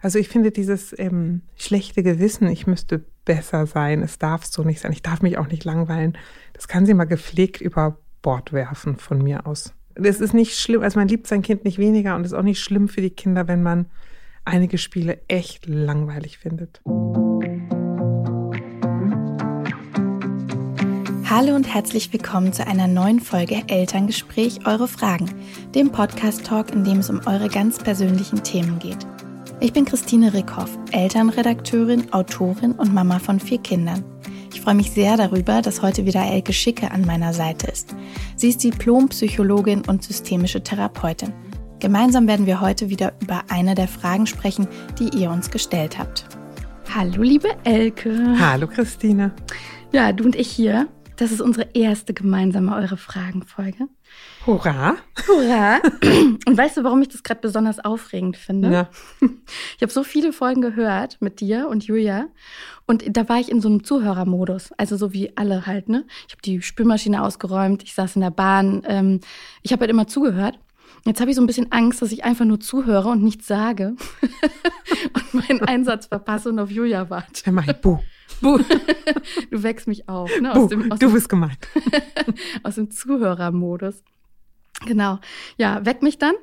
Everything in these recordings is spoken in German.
Also ich finde dieses ähm, schlechte Gewissen, ich müsste besser sein, es darf so nicht sein, ich darf mich auch nicht langweilen, das kann sie mal gepflegt über Bord werfen von mir aus. Es ist nicht schlimm, also man liebt sein Kind nicht weniger und es ist auch nicht schlimm für die Kinder, wenn man einige Spiele echt langweilig findet. Hallo und herzlich willkommen zu einer neuen Folge Elterngespräch Eure Fragen, dem Podcast-Talk, in dem es um eure ganz persönlichen Themen geht. Ich bin Christine Rickhoff, Elternredakteurin, Autorin und Mama von vier Kindern. Ich freue mich sehr darüber, dass heute wieder Elke Schicke an meiner Seite ist. Sie ist Diplompsychologin und systemische Therapeutin. Gemeinsam werden wir heute wieder über eine der Fragen sprechen, die ihr uns gestellt habt. Hallo, liebe Elke. Hallo, Christine. Ja, du und ich hier. Das ist unsere erste gemeinsame Eure Fragen-Folge. Hurra! Hurra! Und weißt du, warum ich das gerade besonders aufregend finde? Ja. Ich habe so viele Folgen gehört mit dir und Julia und da war ich in so einem Zuhörermodus, also so wie alle halt, ne? Ich habe die Spülmaschine ausgeräumt, ich saß in der Bahn, ähm, ich habe halt immer zugehört. Jetzt habe ich so ein bisschen Angst, dass ich einfach nur zuhöre und nichts sage und meinen Einsatz verpasse und auf Julia warte. Ich Buh. Du wächst mich auf. Ne? Buh, dem, du bist gemeint. aus dem Zuhörermodus. Genau. Ja, weck mich dann.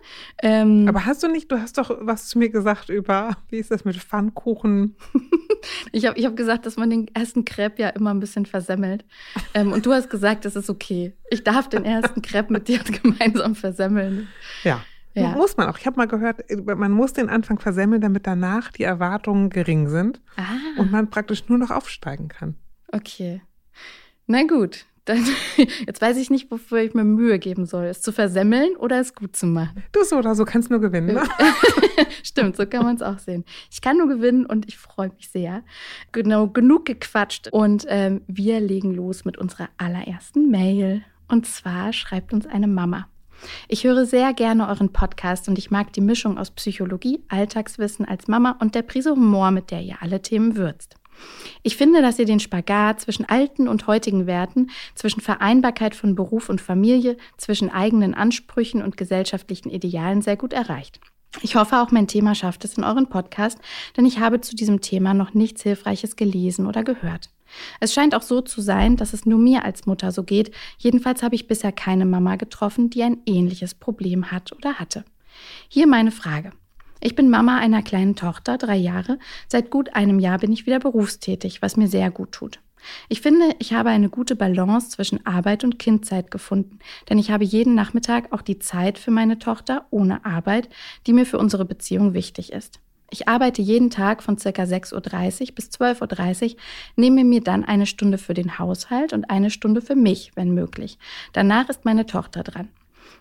Ähm, Aber hast du nicht, du hast doch was zu mir gesagt über, wie ist das mit Pfannkuchen? ich habe ich hab gesagt, dass man den ersten Crepe ja immer ein bisschen versemmelt. Ähm, und du hast gesagt, das ist okay. Ich darf den ersten Crepe mit dir gemeinsam versemmeln. Ja. Ja. Muss man auch. Ich habe mal gehört, man muss den Anfang versemmeln, damit danach die Erwartungen gering sind ah. und man praktisch nur noch aufsteigen kann. Okay. Na gut, dann, jetzt weiß ich nicht, wofür ich mir Mühe geben soll. Es zu versemmeln oder es gut zu machen. Du so oder so kannst nur gewinnen. Ne? Stimmt, so kann man es auch sehen. Ich kann nur gewinnen und ich freue mich sehr. Genau, genug gequatscht. Und ähm, wir legen los mit unserer allerersten Mail. Und zwar schreibt uns eine Mama. Ich höre sehr gerne euren Podcast und ich mag die Mischung aus Psychologie, Alltagswissen als Mama und der Prise Humor, mit der ihr alle Themen würzt. Ich finde, dass ihr den Spagat zwischen alten und heutigen Werten, zwischen Vereinbarkeit von Beruf und Familie, zwischen eigenen Ansprüchen und gesellschaftlichen Idealen sehr gut erreicht. Ich hoffe, auch mein Thema schafft es in euren Podcast, denn ich habe zu diesem Thema noch nichts Hilfreiches gelesen oder gehört. Es scheint auch so zu sein, dass es nur mir als Mutter so geht. Jedenfalls habe ich bisher keine Mama getroffen, die ein ähnliches Problem hat oder hatte. Hier meine Frage. Ich bin Mama einer kleinen Tochter, drei Jahre. Seit gut einem Jahr bin ich wieder berufstätig, was mir sehr gut tut. Ich finde, ich habe eine gute Balance zwischen Arbeit und Kindzeit gefunden, denn ich habe jeden Nachmittag auch die Zeit für meine Tochter ohne Arbeit, die mir für unsere Beziehung wichtig ist. Ich arbeite jeden Tag von circa 6.30 Uhr bis 12.30 Uhr, nehme mir dann eine Stunde für den Haushalt und eine Stunde für mich, wenn möglich. Danach ist meine Tochter dran.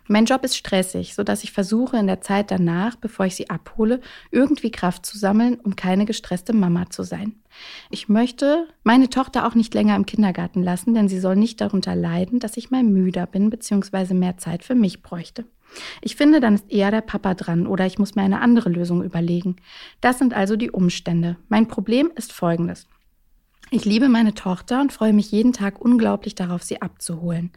Mein Job ist stressig, so dass ich versuche in der Zeit danach, bevor ich sie abhole, irgendwie Kraft zu sammeln, um keine gestresste Mama zu sein. Ich möchte meine Tochter auch nicht länger im Kindergarten lassen, denn sie soll nicht darunter leiden, dass ich mal müder bin bzw. mehr Zeit für mich bräuchte. Ich finde, dann ist eher der Papa dran oder ich muss mir eine andere Lösung überlegen. Das sind also die Umstände. Mein Problem ist folgendes. Ich liebe meine Tochter und freue mich jeden Tag unglaublich darauf, sie abzuholen.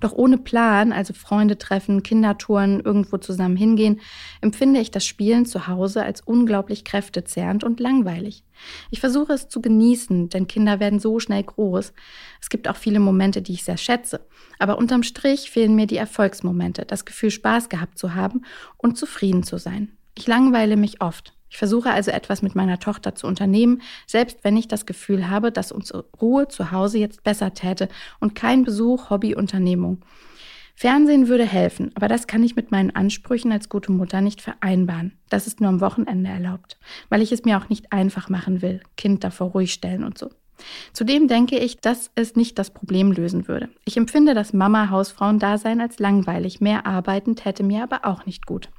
Doch ohne Plan, also Freunde treffen, Kindertouren, irgendwo zusammen hingehen, empfinde ich das Spielen zu Hause als unglaublich kräftezehrend und langweilig. Ich versuche es zu genießen, denn Kinder werden so schnell groß. Es gibt auch viele Momente, die ich sehr schätze. Aber unterm Strich fehlen mir die Erfolgsmomente, das Gefühl, Spaß gehabt zu haben und zufrieden zu sein. Ich langweile mich oft. Ich versuche also etwas mit meiner Tochter zu unternehmen, selbst wenn ich das Gefühl habe, dass unsere Ruhe zu Hause jetzt besser täte und kein Besuch, Hobby, Unternehmung. Fernsehen würde helfen, aber das kann ich mit meinen Ansprüchen als gute Mutter nicht vereinbaren. Das ist nur am Wochenende erlaubt, weil ich es mir auch nicht einfach machen will, Kind davor ruhig stellen und so. Zudem denke ich, dass es nicht das Problem lösen würde. Ich empfinde das Mama-Hausfrauendasein als langweilig, mehr arbeiten täte mir aber auch nicht gut.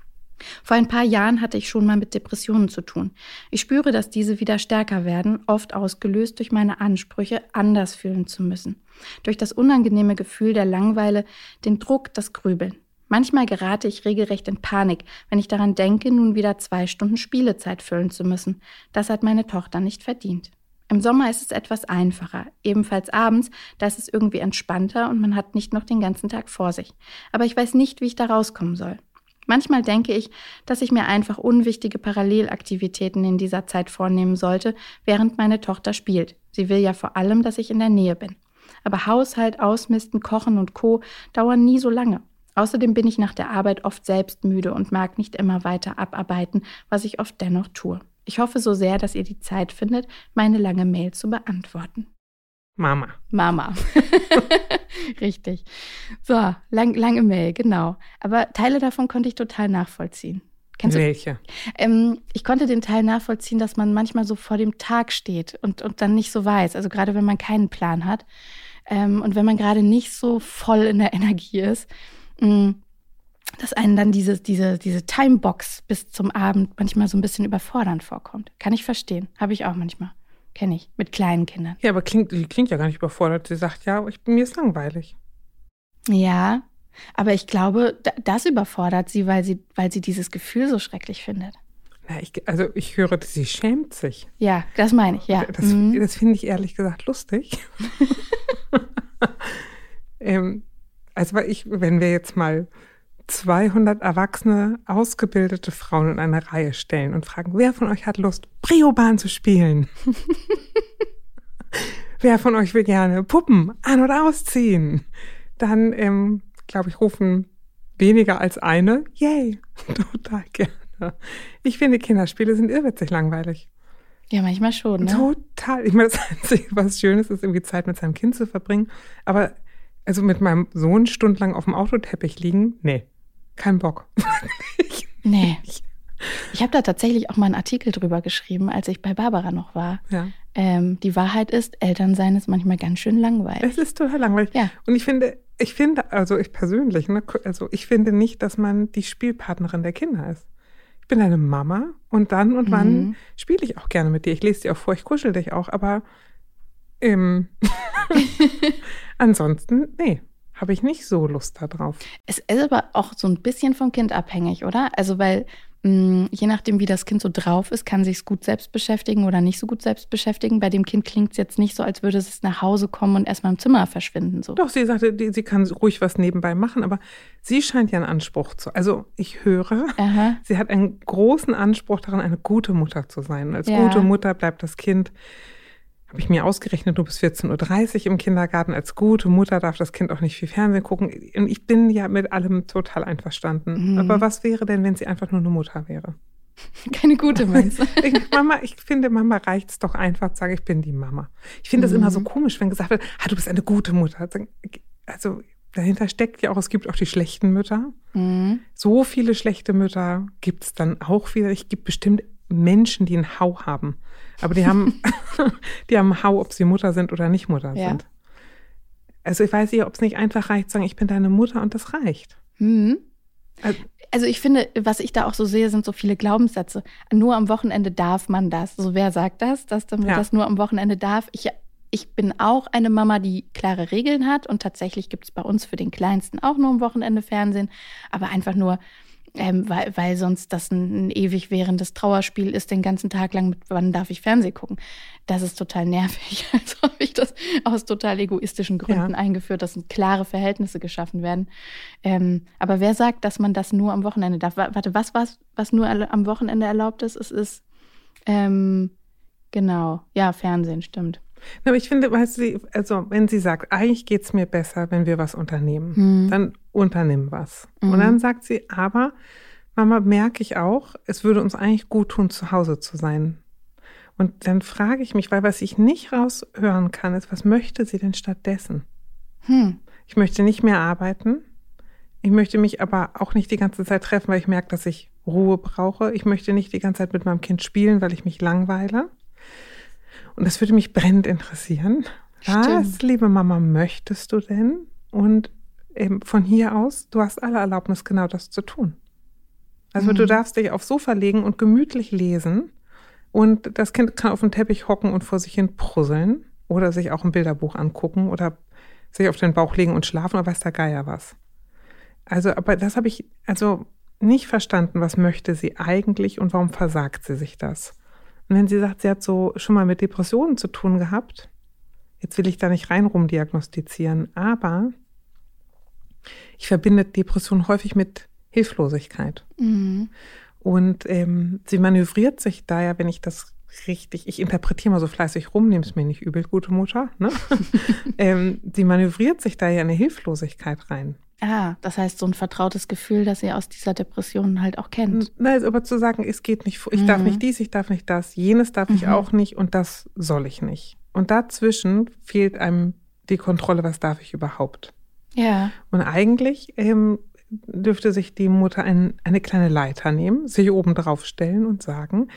Vor ein paar Jahren hatte ich schon mal mit Depressionen zu tun. Ich spüre, dass diese wieder stärker werden, oft ausgelöst durch meine Ansprüche, anders fühlen zu müssen. Durch das unangenehme Gefühl der Langweile, den Druck, das Grübeln. Manchmal gerate ich regelrecht in Panik, wenn ich daran denke, nun wieder zwei Stunden Spielezeit füllen zu müssen. Das hat meine Tochter nicht verdient. Im Sommer ist es etwas einfacher, ebenfalls abends, da ist es irgendwie entspannter und man hat nicht noch den ganzen Tag vor sich. Aber ich weiß nicht, wie ich da rauskommen soll. Manchmal denke ich, dass ich mir einfach unwichtige Parallelaktivitäten in dieser Zeit vornehmen sollte, während meine Tochter spielt. Sie will ja vor allem, dass ich in der Nähe bin. Aber Haushalt, Ausmisten, Kochen und Co. dauern nie so lange. Außerdem bin ich nach der Arbeit oft selbst müde und mag nicht immer weiter abarbeiten, was ich oft dennoch tue. Ich hoffe so sehr, dass ihr die Zeit findet, meine lange Mail zu beantworten. Mama. Mama. Richtig. So, lang, lange Mail, genau. Aber Teile davon konnte ich total nachvollziehen. Kennst Welche? Ähm, ich konnte den Teil nachvollziehen, dass man manchmal so vor dem Tag steht und, und dann nicht so weiß. Also gerade wenn man keinen Plan hat ähm, und wenn man gerade nicht so voll in der Energie ist, mh, mm, dass einen dann diese, diese, diese Timebox bis zum Abend manchmal so ein bisschen überfordernd vorkommt. Kann ich verstehen. Habe ich auch manchmal. Kenne ich. Mit kleinen Kindern. Ja, aber klingt, die klingt ja gar nicht überfordert. Sie sagt, ja, ich, mir ist langweilig. Ja, aber ich glaube, das überfordert sie, weil sie, weil sie dieses Gefühl so schrecklich findet. Na, ich, also ich höre, sie schämt sich. Ja, das meine ich, ja. Das, mhm. das finde ich ehrlich gesagt lustig. ähm, also ich, wenn wir jetzt mal 200 erwachsene, ausgebildete Frauen in eine Reihe stellen und fragen, wer von euch hat Lust, Briobahn zu spielen? wer von euch will gerne Puppen an- und ausziehen? Dann, ähm, glaube ich, rufen weniger als eine, yay, total gerne. Ich finde, Kinderspiele sind irrwitzig langweilig. Ja, manchmal schon, ne? Total. Ich meine, das Einzige, was schön ist, ist irgendwie Zeit mit seinem Kind zu verbringen. Aber also mit meinem Sohn stundenlang auf dem Autoteppich liegen, nee. Kein Bock. nee. Ich habe da tatsächlich auch mal einen Artikel drüber geschrieben, als ich bei Barbara noch war. Ja. Ähm, die Wahrheit ist, Elternsein ist manchmal ganz schön langweilig. Es ist total langweilig. Ja. Und ich finde, ich finde, also ich persönlich, ne, also ich finde nicht, dass man die Spielpartnerin der Kinder ist. Ich bin eine Mama und dann und mhm. wann spiele ich auch gerne mit dir. Ich lese dir auch vor, ich kuschel dich auch, aber ähm, ansonsten, nee habe ich nicht so Lust darauf. Es ist aber auch so ein bisschen vom Kind abhängig, oder? Also weil mh, mm, je nachdem, wie das Kind so drauf ist, kann sich es gut selbst beschäftigen oder nicht so gut selbst beschäftigen. Bei dem Kind klingt es jetzt nicht so, als würde es nach Hause kommen und erstmal im Zimmer verschwinden. So. Doch, sie sagte, die, sie kann ruhig was nebenbei machen, aber sie scheint ja einen Anspruch zu. Also ich höre, Aha. sie hat einen großen Anspruch daran, eine gute Mutter zu sein. Und als ja. gute Mutter bleibt das Kind habe ich mir ausgerechnet, du bist 14.30 Uhr im Kindergarten. Als gute Mutter darf das Kind auch nicht viel Fernsehen gucken. Und ich bin ja mit allem total einverstanden. Mhm. Aber was wäre denn, wenn sie einfach nur eine Mutter wäre? Keine gute, meinst ich, Mama, ich finde, Mama reicht es doch einfach zu sagen, ich bin die Mama. Ich finde es mhm. immer so komisch, wenn gesagt wird, ah, du bist eine gute Mutter. Also dahinter steckt ja auch, es gibt auch die schlechten Mütter. Mhm. So viele schlechte Mütter gibt es dann auch wieder. Ich gibt bestimmt Menschen, die einen Hau haben. Aber die haben, die haben einen Hau, ob sie Mutter sind oder nicht Mutter ja. sind. Also ich weiß nicht, ob es nicht einfach reicht, zu sagen, ich bin deine Mutter und das reicht. Mhm. Also, also ich finde, was ich da auch so sehe, sind so viele Glaubenssätze. Nur am Wochenende darf man das. So wer sagt das, dass man ja. das nur am Wochenende darf? Ich, ich bin auch eine Mama, die klare Regeln hat und tatsächlich gibt es bei uns für den Kleinsten auch nur am Wochenende Fernsehen, aber einfach nur ähm, weil, weil sonst das ein, ein, ewig währendes Trauerspiel ist, den ganzen Tag lang, mit wann darf ich Fernsehen gucken. Das ist total nervig. Also habe ich das aus total egoistischen Gründen ja. eingeführt, dass klare Verhältnisse geschaffen werden. Ähm, aber wer sagt, dass man das nur am Wochenende darf? Warte, was was, was nur am Wochenende erlaubt ist? Es ist ähm, genau, ja, Fernsehen, stimmt. Aber ich finde, weißt du, also wenn sie sagt, eigentlich geht es mir besser, wenn wir was unternehmen, hm. dann unternimm was. Mhm. Und dann sagt sie, aber Mama, merke ich auch, es würde uns eigentlich gut tun, zu Hause zu sein. Und dann frage ich mich, weil was ich nicht raushören kann, ist, was möchte sie denn stattdessen? Hm. Ich möchte nicht mehr arbeiten. Ich möchte mich aber auch nicht die ganze Zeit treffen, weil ich merke, dass ich Ruhe brauche. Ich möchte nicht die ganze Zeit mit meinem Kind spielen, weil ich mich langweile. Und das würde mich brennend interessieren. Stimmt. Was, liebe Mama, möchtest du denn? Und eben von hier aus, du hast alle Erlaubnis, genau das zu tun. Also mhm. du darfst dich aufs Sofa legen und gemütlich lesen und das Kind kann auf dem Teppich hocken und vor sich hin prusseln oder sich auch ein Bilderbuch angucken oder sich auf den Bauch legen und schlafen oder weiß der Geier was. Also, aber das habe ich also nicht verstanden, was möchte sie eigentlich und warum versagt sie sich das? Und wenn sie sagt, sie hat so schon mal mit Depressionen zu tun gehabt, jetzt will ich da nicht rein rumdiagnostizieren, aber ich verbinde Depression häufig mit Hilflosigkeit. Mhm. Und ähm, sie manövriert sich da ja, wenn ich das richtig, ich interpretiere mal so fleißig rum, nehme es mir nicht übel, gute Mutter. Ne? ähm, sie manövriert sich da ja eine Hilflosigkeit rein. Ah, das heißt so ein vertrautes Gefühl, das ihr aus dieser Depression halt auch kennt. Nein, aber zu sagen, es geht nicht, ich mhm. darf nicht dies, ich darf nicht das, jenes darf mhm. ich auch nicht und das soll ich nicht. Und dazwischen fehlt einem die Kontrolle, was darf ich überhaupt. Ja. Und eigentlich ähm, dürfte sich die Mutter ein, eine kleine Leiter nehmen, sich oben drauf stellen und sagen,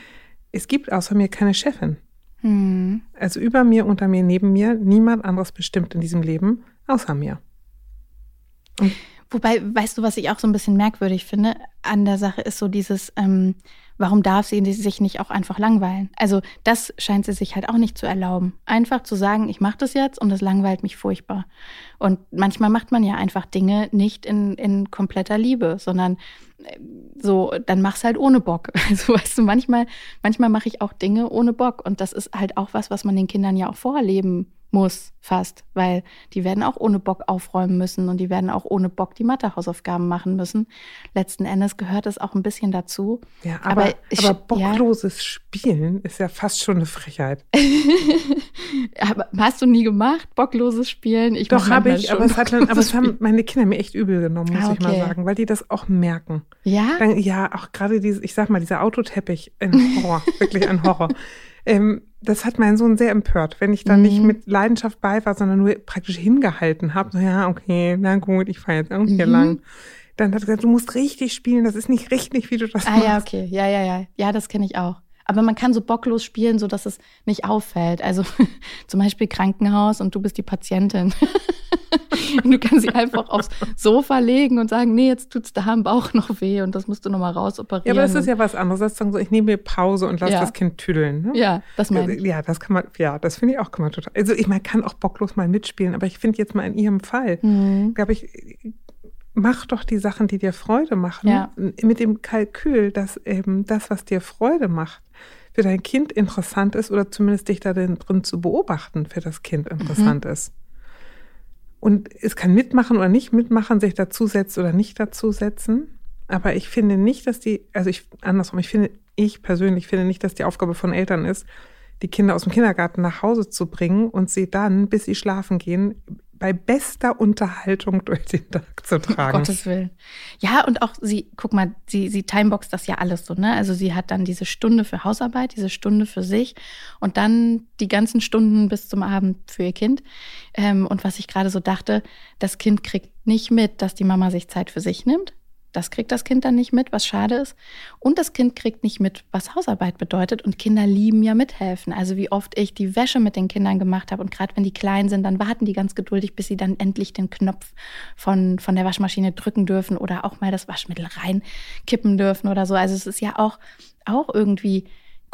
es gibt außer mir keine Chefin. Mhm. Also über mir, unter mir, neben mir, niemand anderes bestimmt in diesem Leben außer mir. Wobei, weißt du, was ich auch so ein bisschen merkwürdig finde an der Sache, ist so dieses, ähm, warum darf sie sich nicht auch einfach langweilen? Also das scheint sie sich halt auch nicht zu erlauben. Einfach zu sagen, ich mache das jetzt und das langweilt mich furchtbar. Und manchmal macht man ja einfach Dinge nicht in, in kompletter Liebe, sondern äh, so, dann mach's halt ohne Bock. Also weißt du, manchmal, manchmal mache ich auch Dinge ohne Bock. Und das ist halt auch was, was man den Kindern ja auch vorleben muss fast, weil die werden auch ohne Bock aufräumen müssen und die werden auch ohne Bock die Mathehausaufgaben machen müssen. Letzten Endes gehört es auch ein bisschen dazu. Ja, aber, aber, ich, aber bockloses ja. Spielen ist ja fast schon eine Frechheit. aber hast du nie gemacht, bockloses Spielen? Ich Doch, habe ich, aber, es, hat dann, aber es haben meine Kinder mir echt übel genommen, muss ah, okay. ich mal sagen, weil die das auch merken. Ja? Dann, ja, auch gerade diese, ich sag mal, dieser Autoteppich, ein Horror, wirklich ein Horror. Ähm, das hat meinen Sohn sehr empört, wenn ich da mhm. nicht mit Leidenschaft bei war, sondern nur praktisch hingehalten habe. So, ja, okay, na gut, ich fahre jetzt irgendwie mhm. lang. Dann hat er gesagt, du musst richtig spielen, das ist nicht richtig, wie du das ah, machst. Ah ja, okay, ja, ja, ja. Ja, das kenne ich auch. Aber man kann so bocklos spielen, so dass es nicht auffällt. Also zum Beispiel Krankenhaus und du bist die Patientin. und du kannst sie einfach aufs Sofa legen und sagen, nee, jetzt tut's da im Bauch noch weh und das musst du nochmal rausoperieren. Ja, aber das ist ja was anderes. Das ist dann so, ich nehme mir Pause und lasse ja. das Kind tüdeln. Ne? Ja, das meine ich. Ja, das kann man, ja, das finde ich auch kann man total. Also ich man kann auch bocklos mal mitspielen, aber ich finde jetzt mal in ihrem Fall, mhm. glaube ich, mach doch die Sachen, die dir Freude machen, ja. mit dem Kalkül, dass eben das, was dir Freude macht, für dein Kind interessant ist oder zumindest dich da drin zu beobachten für das Kind interessant mhm. ist. Und es kann mitmachen oder nicht mitmachen, sich dazusetzen oder nicht dazusetzen. Aber ich finde nicht, dass die, also ich, andersrum, ich finde, ich persönlich finde nicht, dass die Aufgabe von Eltern ist, die Kinder aus dem Kindergarten nach Hause zu bringen und sie dann, bis sie schlafen gehen, bei bester Unterhaltung durch den Tag zu tragen. Um Gottes Willen. Ja, und auch sie, guck mal, sie, sie timeboxt das ja alles so, ne? Also sie hat dann diese Stunde für Hausarbeit, diese Stunde für sich und dann die ganzen Stunden bis zum Abend für ihr Kind. Ähm, und was ich gerade so dachte, das Kind kriegt nicht mit, dass die Mama sich Zeit für sich nimmt. Das kriegt das Kind dann nicht mit, was schade ist. Und das Kind kriegt nicht mit, was Hausarbeit bedeutet. Und Kinder lieben ja mithelfen. Also wie oft ich die Wäsche mit den Kindern gemacht habe. Und gerade wenn die klein sind, dann warten die ganz geduldig, bis sie dann endlich den Knopf von, von der Waschmaschine drücken dürfen oder auch mal das Waschmittel reinkippen dürfen oder so. Also es ist ja auch, auch irgendwie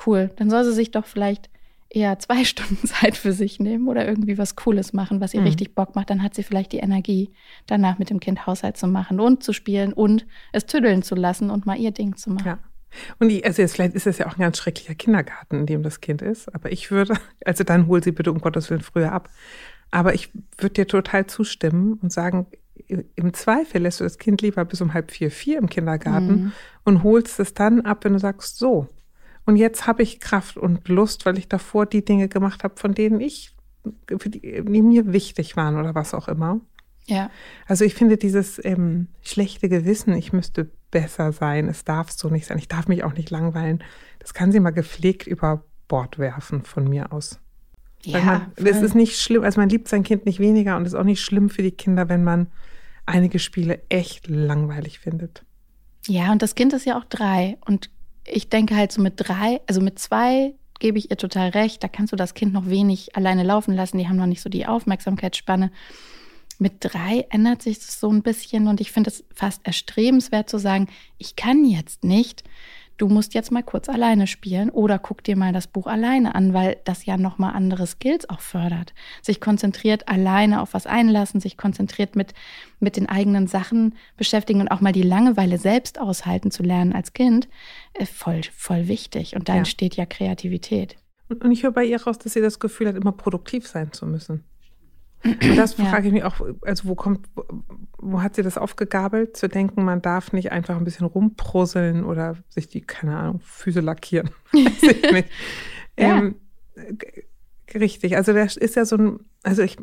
cool. Dann soll sie sich doch vielleicht eher zwei Stunden Zeit für sich nehmen oder irgendwie was Cooles machen, was ihr mhm. richtig Bock macht, dann hat sie vielleicht die Energie, danach mit dem Kind Haushalt zu machen und zu spielen und es tüddeln zu lassen und mal ihr Ding zu machen. Ja. Und die, also jetzt, vielleicht ist es ja auch ein ganz schrecklicher Kindergarten, in dem das Kind ist. Aber ich würde, also dann hol sie bitte um Gottes Willen früher ab. Aber ich würde dir total zustimmen und sagen, im Zweifel lässt du das Kind lieber bis um halb vier, vier im Kindergarten mhm. und holst es dann ab, wenn du sagst, so, und jetzt habe ich Kraft und Lust, weil ich davor die Dinge gemacht habe, von denen ich, die, die mir wichtig waren oder was auch immer. Ja. Also ich finde dieses ähm, schlechte Gewissen, ich müsste besser sein, es darf so nicht sein, ich darf mich auch nicht langweilen, das kann sie mal gepflegt über Bord werfen von mir aus. Ja, es ist nicht schlimm, also man liebt sein Kind nicht weniger und es ist auch nicht schlimm für die Kinder, wenn man einige Spiele echt langweilig findet. Ja, und das Kind ist ja auch drei und ich denke halt so mit drei, also mit zwei gebe ich ihr total recht. Da kannst du das Kind noch wenig alleine laufen lassen. Die haben noch nicht so die Aufmerksamkeitsspanne. Mit drei ändert sich das so ein bisschen und ich finde es fast erstrebenswert zu sagen, ich kann jetzt nicht du musst jetzt mal kurz alleine spielen oder guck dir mal das Buch alleine an, weil das ja nochmal andere Skills auch fördert. Sich konzentriert alleine auf was einlassen, sich konzentriert mit, mit den eigenen Sachen beschäftigen und auch mal die Langeweile selbst aushalten zu lernen als Kind, äh, voll, voll wichtig. Und da ja. entsteht ja Kreativität. Und ich höre bei ihr raus, dass sie das Gefühl hat, immer produktiv sein zu müssen. Und das Ja. frage ich mich auch, also wo kommt, wo, hat sie das aufgegabelt, zu denken, man darf nicht einfach ein bisschen rumprusseln oder sich die, keine Ahnung, Füße lackieren. Weiß ich nicht. Ja. ähm, richtig, also das ist ja so ein, also ich,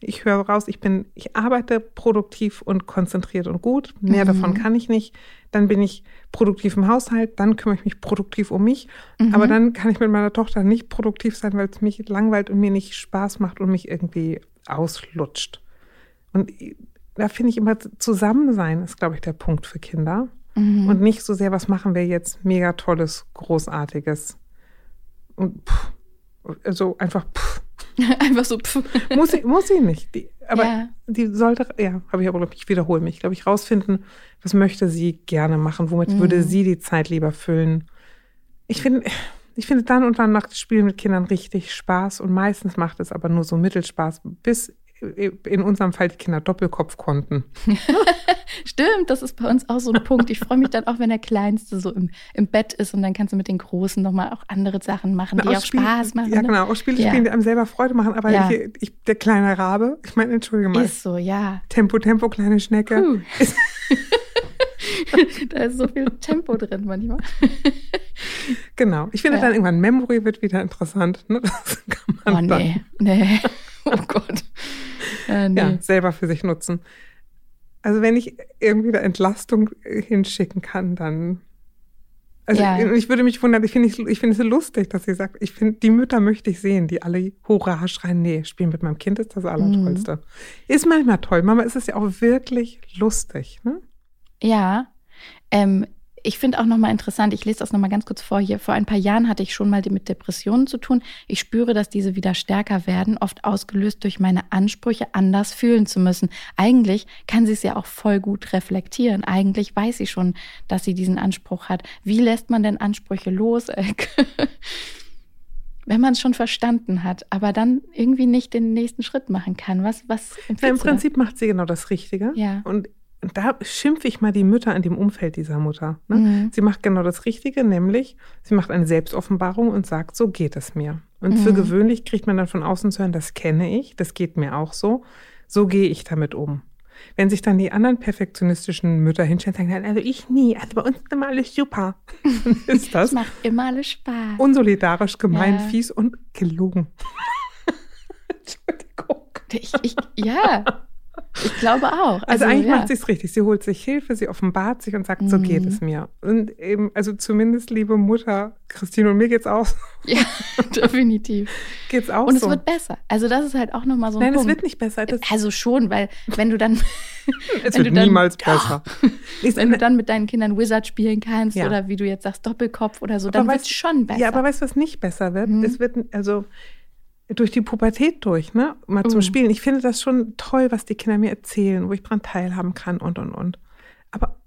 ich höre raus, ich bin, ich arbeite produktiv und konzentriert und gut. Mehr Mhm. davon kann ich nicht. Dann bin ich produktiv im Haushalt, dann kümmere ich mich produktiv um mich. Mhm. Aber dann kann ich mit meiner Tochter nicht produktiv sein, weil es mich langweilt und mir nicht Spaß macht und mich irgendwie auslutscht. Und da finde ich immer, Zusammensein ist, glaube ich, der Punkt für Kinder. Mhm. Und nicht so sehr, was machen wir jetzt mega tolles, großartiges. Und pff, also einfach pff. Einfach so, pff. Muss sie, muss sie nicht. Die, aber Ja. die sollte, ja, habe ich aber, glaube ich, ich wiederhole mich, glaube ich, rausfinden, was möchte sie gerne machen, womit Mhm. würde sie die Zeit lieber füllen. Ich finde, ich finde dann und dann macht das Spielen mit Kindern richtig Spaß und meistens macht es aber nur so Mittelspaß, bis in unserem Fall die Kinder Doppelkopf konnten. Stimmt, das ist bei uns auch so ein Punkt. Ich freue mich dann auch, wenn der Kleinste so im, im Bett ist und dann kannst du mit den Großen nochmal auch andere Sachen machen, die auch Spiel- Spaß machen. Ja, ne? genau. Aus Spiele Ja. spielen, die einem selber Freude machen. Aber Ja. ich, ich, der kleine Rabe, ich meine, entschuldige mal, Ist so, ja. Tempo, Tempo, kleine Schnecke. Puh. da ist so viel Tempo drin manchmal. Genau. Ich finde Ja. dann irgendwann Memory wird wieder interessant. Ne? Das kann man Oh dann nee, nee. Oh Gott. Äh, nee. ja, selber für sich nutzen. Also wenn ich irgendwie da Entlastung äh, hinschicken kann, dann. Also Ja. ich würde mich wundern, ich finde es ich finde es so lustig, dass sie sagt, ich finde, die Mütter möchte ich sehen, die alle Hurra schreien, nee, spielen mit meinem Kind ist das Allertollste. Mhm. Ist manchmal toll. Mama ist es ja auch wirklich lustig. Ne? Ja, ähm, ich finde auch nochmal interessant, ich lese das nochmal ganz kurz vor hier. Vor ein paar Jahren hatte ich schon mal mit Depressionen zu tun. Ich spüre, dass diese wieder stärker werden, oft ausgelöst durch meine Ansprüche, anders fühlen zu müssen. Eigentlich kann sie es ja auch voll gut reflektieren. Eigentlich weiß sie schon, dass sie diesen Anspruch hat. Wie lässt man denn Ansprüche los? Wenn man es schon verstanden hat, aber dann irgendwie nicht den nächsten Schritt machen kann. Was, was Im? Prinzip macht sie genau das Richtige. Ja. Und da schimpfe ich mal die Mütter in dem Umfeld dieser Mutter. Ne? Mhm. Sie macht genau das Richtige, nämlich sie macht eine Selbstoffenbarung und sagt, so geht es mir. Und für Mhm. gewöhnlich kriegt man dann von außen zu hören, das kenne ich, das geht mir auch so, so gehe ich damit um. Wenn sich dann die anderen perfektionistischen Mütter hinstellen und sagen, nein, also ich nie, also bei uns ist immer alles super, dann ist das Das macht immer alles Spaß. unsolidarisch, gemein, Ja. fies und gelogen. Entschuldigung. Ich, ich, ja, ich glaube auch. Also, eigentlich ja. macht sie es richtig. Sie holt sich Hilfe, sie offenbart sich und sagt, so geht Mhm. es mir. Und eben, also zumindest, liebe Mutter, Christine und mir geht's auch, Ja, definitiv. geht's auch Und so. es wird besser. Also das ist halt auch nochmal so ein Nein, es Punkt. wird nicht besser. Also schon, weil wenn du dann, es wird dann- niemals besser. Wenn du dann mit deinen Kindern Wizard spielen kannst Ja. oder wie du jetzt sagst, Doppelkopf oder so, dann wird es schon besser. Ja, aber weißt du, was nicht besser wird? Mhm. Es wird, also durch die Pubertät durch, ne? Mal zum Uh. Spielen. Ich finde das schon toll, was die Kinder mir erzählen, wo ich dran teilhaben kann und, und, und. Aber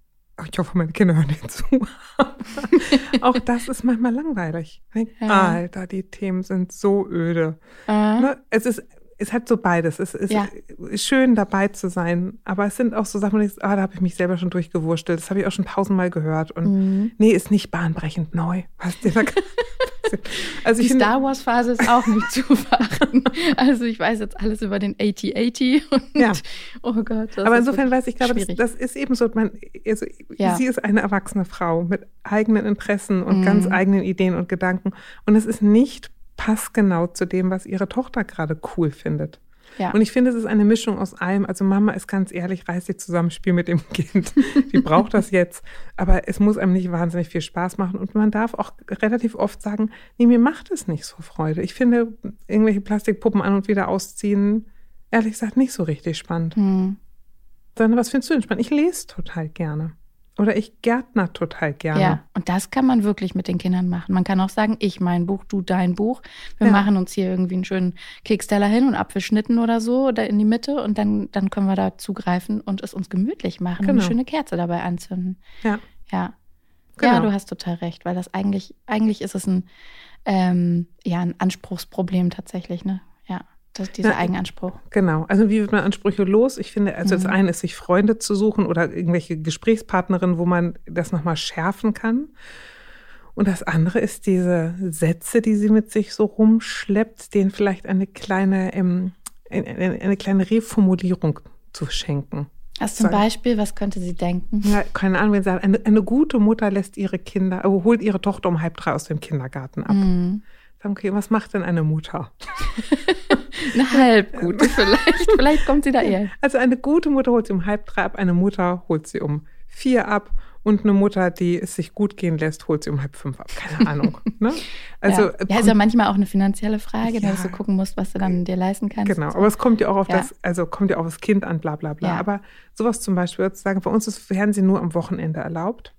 ich hoffe, meine Kinder hören nicht zu. Auch das ist manchmal langweilig. Ja. Alter, die Themen sind so öde. Äh, Ne? Es ist, es hat so beides. Es ist Ja. schön dabei zu sein, aber es sind auch so Sachen, wo ich, ah, da habe ich mich selber schon durchgewurstelt. Das habe ich auch schon tausendmal gehört. Und Mhm. nee, ist nicht bahnbrechend neu. Da passiert. also Die finde, Star Wars Phase ist auch nicht zu verachten. Also ich weiß jetzt alles über den AT-80 und Ja. oh Gott. aber insofern weiß ich, glaube, das, das ist eben so, man, also Ja. sie ist eine erwachsene Frau mit eigenen Interessen und Mhm. ganz eigenen Ideen und Gedanken. Und es ist nicht passgenau zu dem, was ihre Tochter gerade cool findet. ja. Und ich finde, es ist eine Mischung aus allem. Also Mama ist ganz ehrlich, reiß dich zusammen, spiel mit dem Kind. Die braucht das jetzt. Aber es muss einem nicht wahnsinnig viel Spaß machen. Und man darf auch relativ oft sagen, nee, mir macht es nicht so Freude. Ich finde irgendwelche Plastikpuppen an und wieder ausziehen, ehrlich gesagt, nicht so richtig spannend. Hm. Sondern was findest du denn spannend? Ich lese total gerne. Oder ich gärtner total gerne. Ja, und das kann man wirklich mit den Kindern machen. Man kann auch sagen, ich mein Buch, du dein Buch. Wir Ja. machen uns hier irgendwie einen schönen Keksteller hin und Apfelschnitten oder so oder in die Mitte und dann, dann können wir da zugreifen und es uns gemütlich machen und Genau. eine schöne Kerze dabei anzünden. Ja. Ja. Genau. Ja, du hast total recht, weil das eigentlich, eigentlich ist es ein, ähm, ja, ein Anspruchsproblem tatsächlich, ne? Das, dieser Na, Eigenanspruch. Genau. Also wie wird man Ansprüche los? Ich finde, also das Mhm. eine ist, sich Freunde zu suchen oder irgendwelche Gesprächspartnerinnen, wo man das nochmal schärfen kann. Und das andere ist diese Sätze, die sie mit sich so rumschleppt, denen vielleicht eine kleine ähm, eine, eine kleine Reformulierung zu schenken. Du ein Beispiel, was könnte sie denken? Ja, keine Ahnung, wenn sie sagt, eine, eine gute Mutter lässt ihre Kinder, äh, holt ihre Tochter um halb drei aus dem Kindergarten ab. Mhm. Sagen, okay, was macht denn eine Mutter? eine halb gute vielleicht. vielleicht kommt sie da eher. Also eine gute Mutter holt sie um halb drei ab, eine Mutter holt sie um vier ab und eine Mutter, die es sich gut gehen lässt, holt sie um halb fünf ab. Keine Ahnung. ne? Also, ja. ja, ist ja manchmal auch eine finanzielle Frage, ja. dass du gucken musst, was du dann dir leisten kannst. Genau, aber es kommt ja auch auf ja. das, also kommt ja auf das Kind an, bla bla bla. Ja. Aber sowas zum Beispiel, zu sagen, bei uns ist Fernsehen nur am Wochenende erlaubt.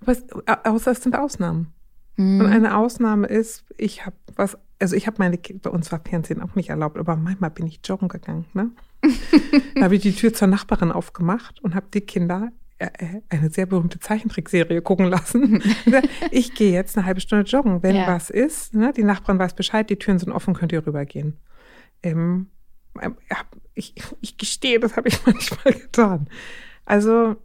Aber es, außer es sind Ausnahmen. Mhm. Und eine Ausnahme ist, ich habe was, also ich habe meine, bei uns war Fernsehen auch nicht erlaubt, aber manchmal bin ich joggen gegangen. Ne? da habe ich die Tür zur Nachbarin aufgemacht und habe die Kinder äh, äh, eine sehr berühmte Zeichentrickserie gucken lassen. ich gehe jetzt eine halbe Stunde joggen. Wenn ja. was ist, ne, die Nachbarn weiß Bescheid, die Türen sind offen, könnt ihr rübergehen. Ähm, ähm ich, ich gestehe, das habe ich manchmal getan. Also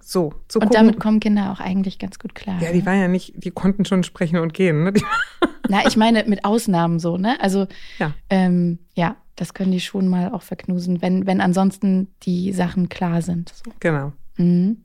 so. Zu und gucken. damit kommen Kinder auch eigentlich ganz gut klar. Ja, die ne? waren ja nicht, die konnten schon sprechen und gehen. Ne? Na, ich meine mit Ausnahmen so, ne? Also ja. Ähm, ja, das können die schon mal auch verknusen, wenn, wenn ansonsten die Sachen klar sind. So. Genau. Mhm.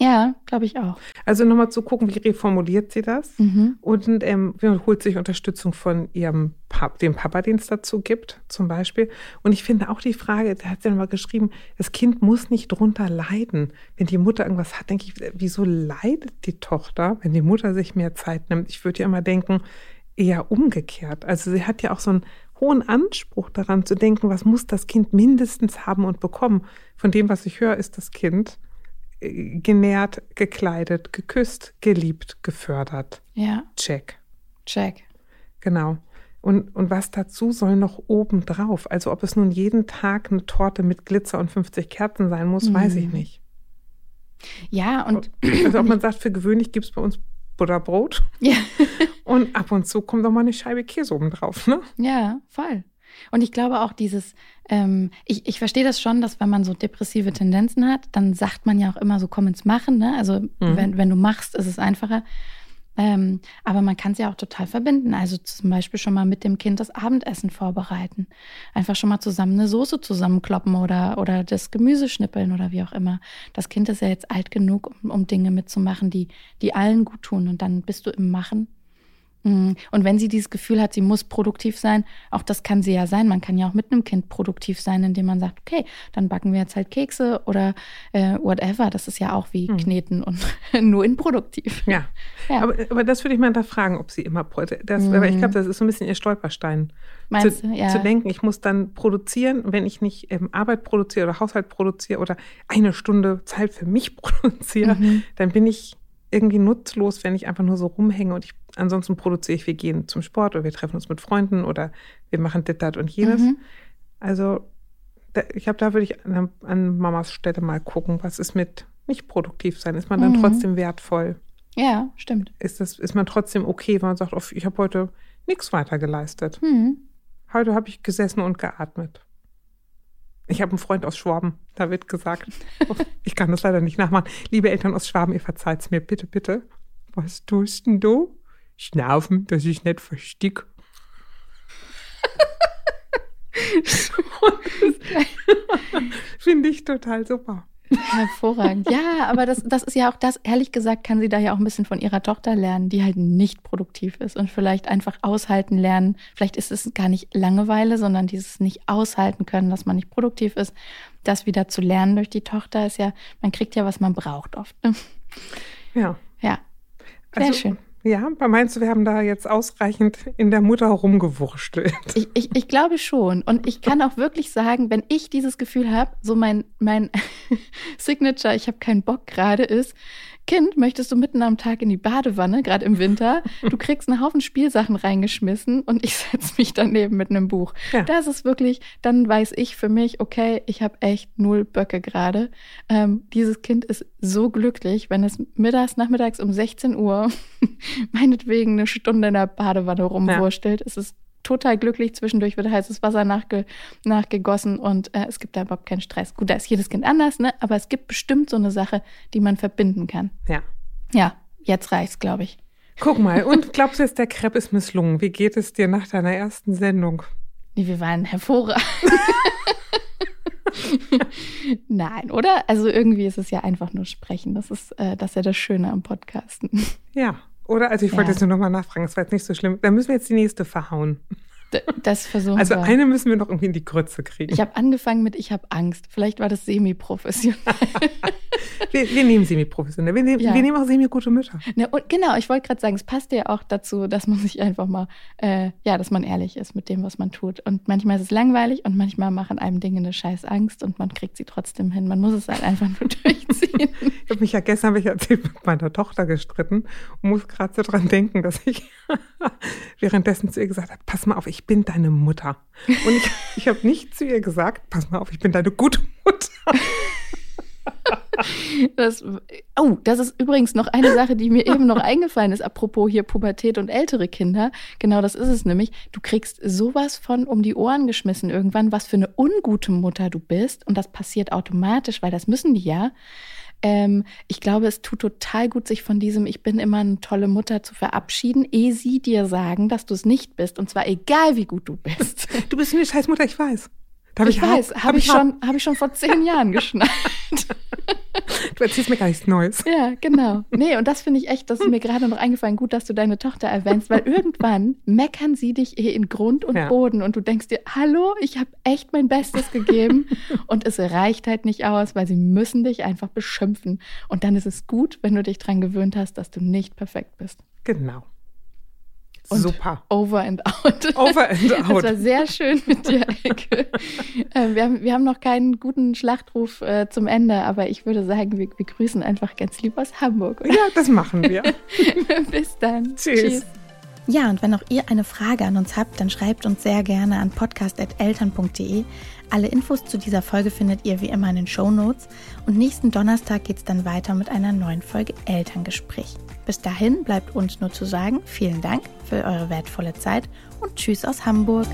Ja, glaube ich auch. Also nochmal zu gucken, wie reformuliert sie das mhm. und ähm, holt sich Unterstützung von ihrem Pap, dem Papa, den es dazu gibt, zum Beispiel. Und ich finde auch die Frage, da hat sie nochmal geschrieben, das Kind muss nicht drunter leiden. Wenn die Mutter irgendwas hat, denke ich, wieso leidet die Tochter, wenn die Mutter sich mehr Zeit nimmt? Ich würde ja immer denken, eher umgekehrt. Also sie hat ja auch so einen hohen Anspruch daran zu denken, was muss das Kind mindestens haben und bekommen. Von dem, was ich höre, ist das Kind genährt, gekleidet, geküsst, geliebt, gefördert. Ja. Check. Check. Genau. Und, und was dazu soll noch obendrauf? Also ob es nun jeden Tag eine Torte mit Glitzer und 50 Kerzen sein muss, mhm. weiß ich nicht. Ja, und. Also ob man sagt, für gewöhnlich gibt es bei uns Butterbrot. Ja. und ab und zu kommt doch mal eine Scheibe Käse obendrauf, ne? Ja, voll. Und ich glaube auch dieses, ähm, ich, ich verstehe das schon, dass wenn man so depressive Tendenzen hat, dann sagt man ja auch immer so, komm ins Machen. Ne? Also mhm. wenn, wenn du machst, ist es einfacher. Ähm, aber man kann es ja auch total verbinden. Also zum Beispiel schon mal mit dem Kind das Abendessen vorbereiten. Einfach schon mal zusammen eine Soße zusammenkloppen oder, oder das Gemüse schnippeln oder wie auch immer. Das Kind ist ja jetzt alt genug, um, um Dinge mitzumachen, die, die allen gut tun. Und dann bist du im Machen. Und wenn sie dieses Gefühl hat, sie muss produktiv sein, auch das kann sie ja sein. Man kann ja auch mit einem Kind produktiv sein, indem man sagt, okay, dann backen wir jetzt halt Kekse oder äh, whatever. Das ist ja auch wie mhm. Kneten und nur in produktiv. Ja, ja. Aber, aber, das würde ich mal hinterfragen, ob sie immer, das, mhm. aber ich glaube, das ist so ein bisschen ihr Stolperstein. Meinst zu, du? Ja. Zu denken, ich muss dann produzieren, wenn ich nicht ähm, Arbeit produziere oder Haushalt produziere oder eine Stunde Zeit für mich produziere, mhm. dann bin ich irgendwie nutzlos, wenn ich einfach nur so rumhänge und ich ansonsten produziere ich, wir gehen zum Sport oder wir treffen uns mit Freunden oder wir machen dit, dat und jenes. Mhm. Also da, ich glaube, da würde ich an, an, Mamas Stelle mal gucken, was ist mit nicht produktiv sein? Ist man dann mhm. trotzdem wertvoll? Ja, stimmt. Ist, das, ist man trotzdem okay, wenn man sagt, oh, ich habe heute nichts weiter geleistet. Mhm. Heute habe ich gesessen und geatmet. Ich habe einen Freund aus Schwaben, da wird gesagt, ich kann das leider nicht nachmachen. Liebe Eltern aus Schwaben, ihr verzeiht es mir, bitte, bitte. Was tust denn du? Schnaufen, dass ich nicht verstick. Finde ich total super. Hervorragend. Ja, aber das, das ist ja auch das, ehrlich gesagt, kann sie da ja auch ein bisschen von ihrer Tochter lernen, die halt nicht produktiv ist und vielleicht einfach aushalten lernen. Vielleicht ist es gar nicht Langeweile, sondern dieses nicht aushalten können, dass man nicht produktiv ist. Das wieder zu lernen durch die Tochter ist ja, man kriegt ja, was man braucht oft. Ne? Ja. Ja. Sehr also, schön. Ja, meinst du, wir haben da jetzt ausreichend in der Mutter rumgewurschtelt? Ich, ich, ich glaube schon. Und ich kann auch wirklich sagen, wenn ich dieses Gefühl habe, so mein, mein Signature, ich habe keinen Bock gerade ist, Kind, möchtest du mitten am Tag in die Badewanne, gerade im Winter? Du kriegst einen Haufen Spielsachen reingeschmissen und ich setze mich daneben mit einem Buch. Ja. Das ist wirklich, dann weiß ich für mich, okay, ich habe echt null Böcke gerade. Ähm, dieses Kind ist so glücklich, wenn es mittags, nachmittags um 16 Uhr meinetwegen eine Stunde in der Badewanne rumwurstelt. Ja. Es ist total glücklich. Zwischendurch wird heißes Wasser nachge nachgegossen und äh, es gibt da überhaupt keinen Stress. Gut, da ist jedes Kind anders, ne? Aber es gibt bestimmt so eine Sache, die man verbinden kann. Ja. Ja, jetzt reicht's, glaube ich. Guck mal, und glaubst du jetzt, der Crepe ist misslungen? Wie geht es dir nach deiner ersten Sendung? Wir waren hervorragend. Nein, oder? Also irgendwie ist es ja einfach nur sprechen. Das ist, äh, das ist ja das Schöne am Podcasten. Ja, oder? Also ich wollte Ja. jetzt nur nochmal nachfragen, das war jetzt nicht so schlimm. Da müssen wir jetzt die nächste verhauen. Das versuchen Also wir. eine müssen wir noch irgendwie in die Grütze kriegen. ich habe angefangen mit Ich habe Angst. Vielleicht war das semi-professionell. wir, wir nehmen semi-professionell. Wir, nehmen- Ja. wir nehmen auch semi-gute Mütter. Ne, und genau, ich wollte gerade sagen, es passt ja auch dazu, dass man sich einfach mal, äh, ja, dass man ehrlich ist mit dem, was man tut. Und manchmal ist es langweilig und manchmal machen einem Dinge eine scheiß Angst und man kriegt sie trotzdem hin. Man muss es halt einfach nur durchziehen. Ich habe mich ja gestern ich erzählt, mit meiner Tochter gestritten und muss gerade so dran denken, dass ich währenddessen zu ihr gesagt habe, pass mal auf, ich bin deine Mutter. Und ich, ich habe nicht zu ihr gesagt, pass mal auf, ich bin deine gute Mutter. Das, oh, das ist übrigens noch eine Sache, die mir eben noch eingefallen ist, apropos hier Pubertät und ältere Kinder. Genau das ist es nämlich. Du kriegst sowas von um die Ohren geschmissen irgendwann, was für eine ungute Mutter du bist. Und das passiert automatisch, weil das müssen die ja. Ähm, ich glaube, es tut total gut, sich von diesem Ich bin immer eine tolle Mutter zu verabschieden, ehe sie dir sagen, dass du es nicht bist. Und zwar egal, wie gut du bist. Du bist eine scheiß Mutter, ich weiß. Da hab Ich weiß, hab habe ich, hab- schon, hab ich schon vor zehn Jahren geschnallt. Du erzählst mir gar nichts Neues. Ja, genau. Nee, und das finde ich echt, das ist mir gerade noch eingefallen. Gut, dass du deine Tochter erwähnst, weil irgendwann meckern sie dich eh in Grund und Ja. Boden und du denkst dir, hallo, ich habe echt mein Bestes gegeben und es reicht halt nicht aus, weil sie müssen dich einfach beschimpfen. Und dann ist es gut, wenn du dich dran gewöhnt hast, dass du nicht perfekt bist. Genau. Und Super. Over and out. Over and Das out. war sehr schön mit dir, Elke. Äh, wir, haben, wir haben noch keinen guten Schlachtruf äh, zum Ende, aber ich würde sagen, wir, wir grüßen einfach ganz lieb aus Hamburg. Ja, das machen wir. Bis dann. Tschüss. Ja, und wenn auch ihr eine Frage an uns habt, dann schreibt uns sehr gerne an podcast.eltern.de. Alle Infos zu dieser Folge findet ihr wie immer in den Show Notes. Und nächsten Donnerstag geht es dann weiter mit einer neuen Folge Elterngespräch. Bis dahin bleibt uns nur zu sagen, vielen Dank für eure wertvolle Zeit und Tschüss aus Hamburg.